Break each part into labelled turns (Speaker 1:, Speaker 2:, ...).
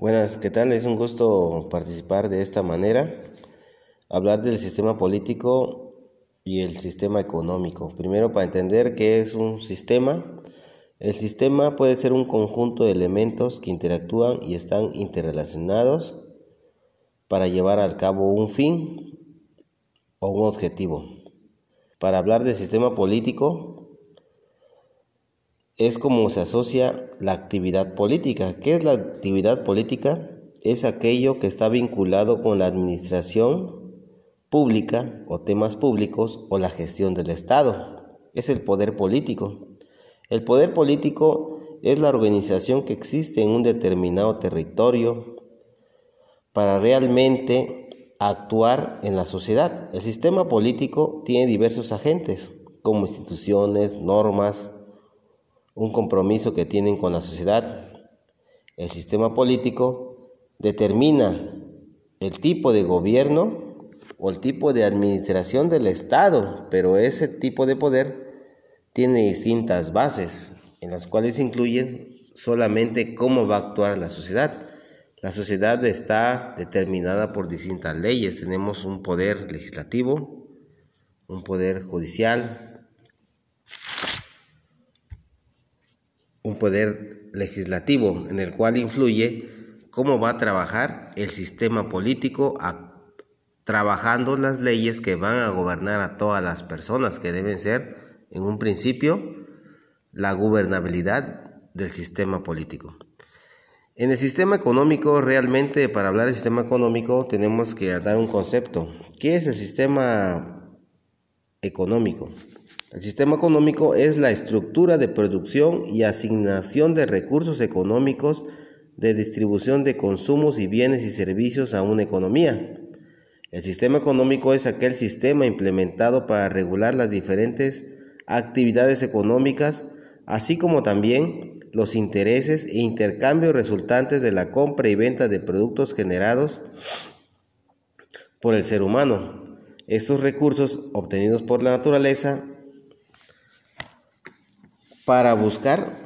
Speaker 1: Buenas, ¿qué tal? Es un gusto participar de esta manera, hablar del sistema político y el sistema económico. Primero, para entender qué es un sistema, el sistema puede ser un conjunto de elementos que interactúan y están interrelacionados para llevar al cabo un fin o un objetivo. Para hablar del sistema político, es como se asocia la actividad política. ¿Qué es la actividad política? Es aquello que está vinculado con la administración pública o temas públicos o la gestión del Estado. Es el poder político. El poder político es la organización que existe en un determinado territorio para realmente actuar en la sociedad. El sistema político tiene diversos agentes, como instituciones, normas, un compromiso que tienen con la sociedad. El sistema político determina el tipo de gobierno o el tipo de administración del Estado, pero ese tipo de poder tiene distintas bases en las cuales incluyen solamente cómo va a actuar la sociedad. La sociedad está determinada por distintas leyes. Tenemos un poder legislativo, un poder judicial, un poder legislativo en el cual influye cómo va a trabajar el sistema político trabajando las leyes que van a gobernar a todas las personas, que deben ser, en un principio, la gobernabilidad del sistema político. En el sistema económico, realmente para hablar del sistema económico tenemos que dar un concepto. ¿Qué es el sistema económico? El sistema económico es la estructura de producción y asignación de recursos económicos de distribución de consumos y bienes y servicios a una economía. El sistema económico es aquel sistema implementado para regular las diferentes actividades económicas, así como también los intereses e intercambios resultantes de la compra y venta de productos generados por el ser humano. Estos recursos obtenidos por la naturaleza para buscar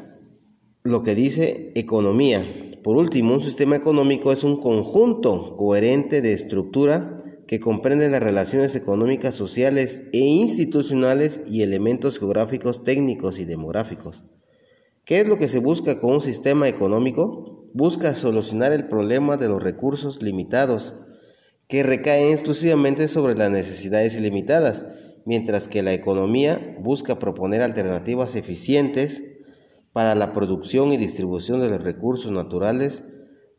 Speaker 1: lo que dice economía. Por último, un sistema económico es un conjunto coherente de estructura que comprende las relaciones económicas, sociales e institucionales y elementos geográficos, técnicos y demográficos. ¿Qué es lo que se busca con un sistema económico? Busca solucionar el problema de los recursos limitados, que recaen exclusivamente sobre las necesidades ilimitadas mientras que la economía busca proponer alternativas eficientes para la producción y distribución de los recursos naturales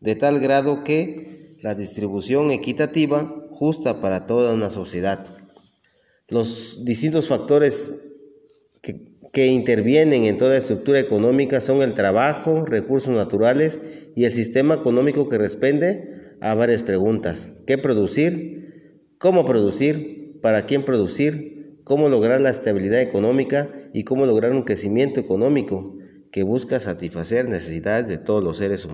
Speaker 1: de tal grado que la distribución equitativa justa para toda una sociedad. Los distintos factores que, intervienen en toda estructura económica son el trabajo, recursos naturales y el sistema económico que responde a varias preguntas. ¿Qué producir? ¿Cómo producir? ¿Para quién producir? Cómo lograr la estabilidad económica y cómo lograr un crecimiento económico que busca satisfacer necesidades de todos los seres humanos.